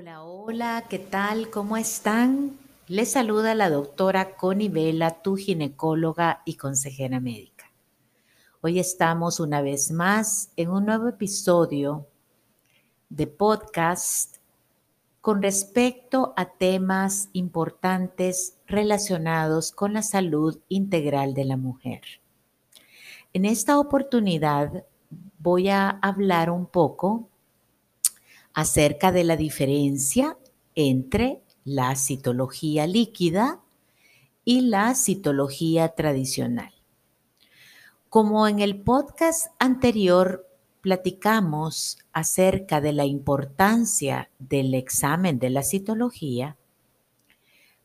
Hola, hola, ¿qué tal? ¿Cómo están? Les saluda la doctora Connie tu ginecóloga y consejera médica. Hoy estamos una vez más en un nuevo episodio de podcast con respecto a temas importantes relacionados con la salud integral de la mujer. En esta oportunidad voy a hablar un poco acerca de la diferencia entre la citología líquida y la citología tradicional. Como en el podcast anterior platicamos acerca de la importancia del examen de la citología,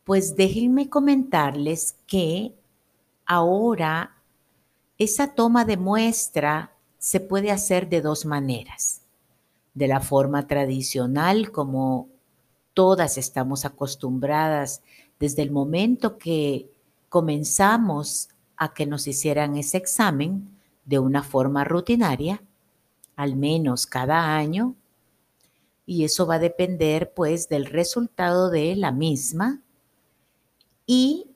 pues déjenme comentarles que ahora esa toma de muestra se puede hacer de dos maneras de la forma tradicional como todas estamos acostumbradas desde el momento que comenzamos a que nos hicieran ese examen de una forma rutinaria, al menos cada año, y eso va a depender pues del resultado de la misma. Y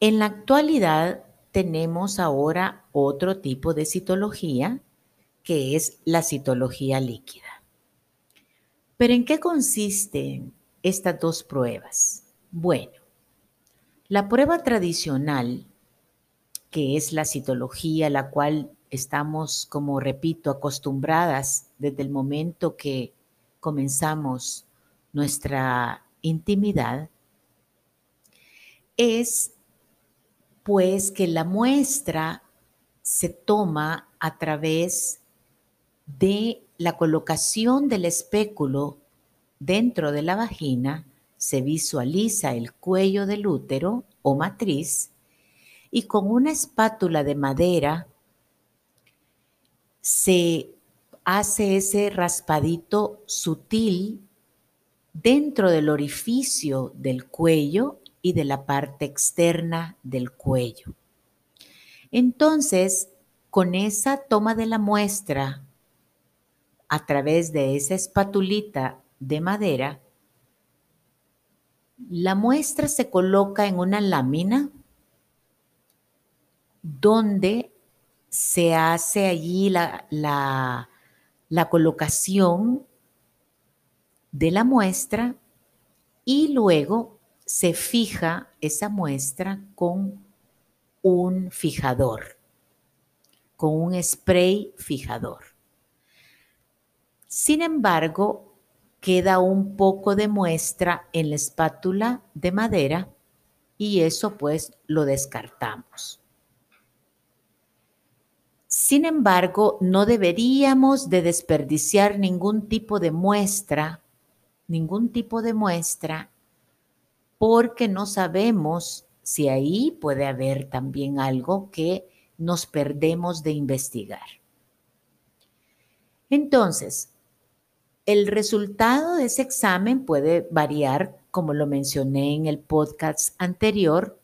en la actualidad tenemos ahora otro tipo de citología que es la citología líquida. Pero ¿en qué consisten estas dos pruebas? Bueno, la prueba tradicional, que es la citología, la cual estamos, como repito, acostumbradas desde el momento que comenzamos nuestra intimidad, es pues que la muestra se toma a través de la colocación del espéculo dentro de la vagina, se visualiza el cuello del útero o matriz y con una espátula de madera se hace ese raspadito sutil dentro del orificio del cuello y de la parte externa del cuello. Entonces, con esa toma de la muestra a través de esa espatulita de madera, la muestra se coloca en una lámina donde se hace allí la, la, la colocación de la muestra y luego se fija esa muestra con un fijador, con un spray fijador. Sin embargo, queda un poco de muestra en la espátula de madera y eso pues lo descartamos. Sin embargo, no deberíamos de desperdiciar ningún tipo de muestra, ningún tipo de muestra, porque no sabemos si ahí puede haber también algo que nos perdemos de investigar. Entonces, el resultado de ese examen puede variar, como lo mencioné en el podcast anterior,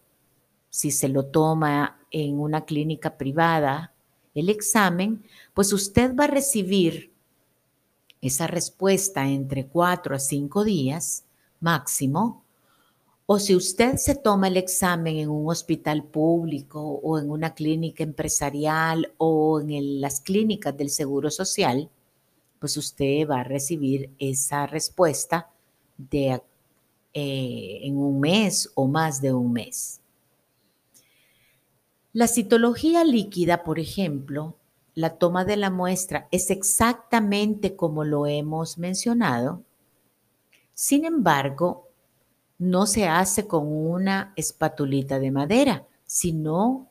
si se lo toma en una clínica privada, el examen, pues usted va a recibir esa respuesta entre cuatro a cinco días máximo. O si usted se toma el examen en un hospital público o en una clínica empresarial o en las clínicas del Seguro Social, pues usted va a recibir esa respuesta de, eh, en un mes o más de un mes. La citología líquida, por ejemplo, la toma de la muestra es exactamente como lo hemos mencionado. Sin embargo, no se hace con una espatulita de madera, sino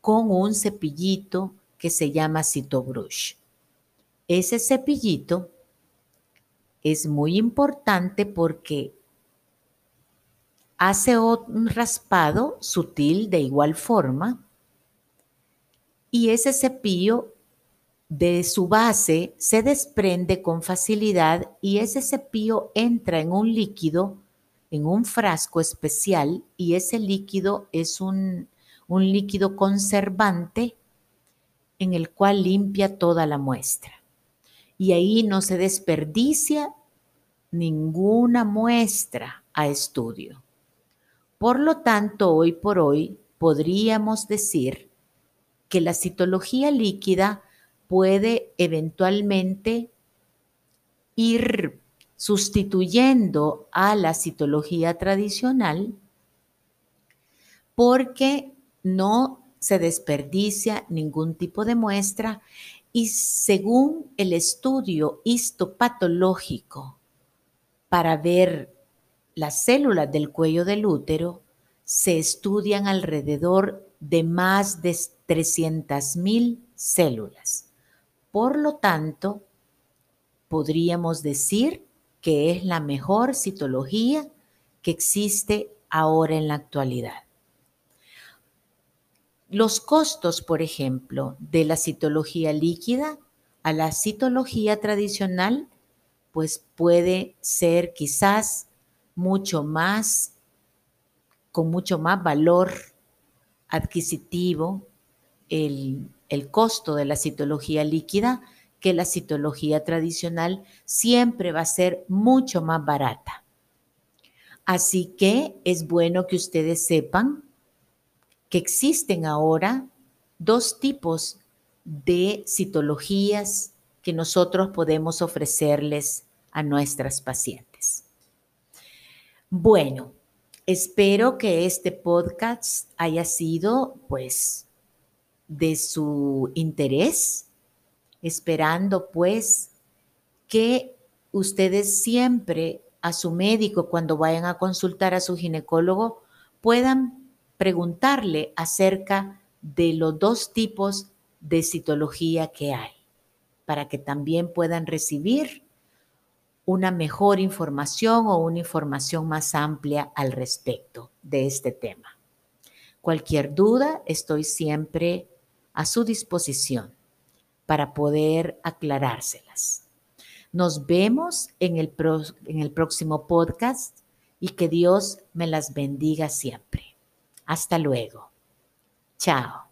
con un cepillito que se llama citobrush. Ese cepillito es muy importante porque hace un raspado sutil de igual forma y ese cepillo de su base se desprende con facilidad y ese cepillo entra en un líquido, en un frasco especial y ese líquido es un, un líquido conservante en el cual limpia toda la muestra y ahí no se desperdicia ninguna muestra a estudio. Por lo tanto, hoy por hoy podríamos decir que la citología líquida puede eventualmente ir sustituyendo a la citología tradicional porque no se desperdicia ningún tipo de muestra y según el estudio histopatológico para ver las células del cuello del útero, se estudian alrededor de más de 300.000 células. Por lo tanto, podríamos decir que es la mejor citología que existe ahora en la actualidad. Los costos, por ejemplo, de la citología líquida a la citología tradicional, pues puede ser quizás mucho más, con mucho más valor adquisitivo el, el costo de la citología líquida que la citología tradicional siempre va a ser mucho más barata. Así que es bueno que ustedes sepan que existen ahora dos tipos de citologías que nosotros podemos ofrecerles a nuestras pacientes. Bueno, espero que este podcast haya sido pues de su interés, esperando pues que ustedes siempre a su médico cuando vayan a consultar a su ginecólogo puedan preguntarle acerca de los dos tipos de citología que hay, para que también puedan recibir una mejor información o una información más amplia al respecto de este tema. Cualquier duda, estoy siempre a su disposición para poder aclarárselas. Nos vemos en el, próximo podcast y que Dios me las bendiga siempre. Hasta luego. Chao.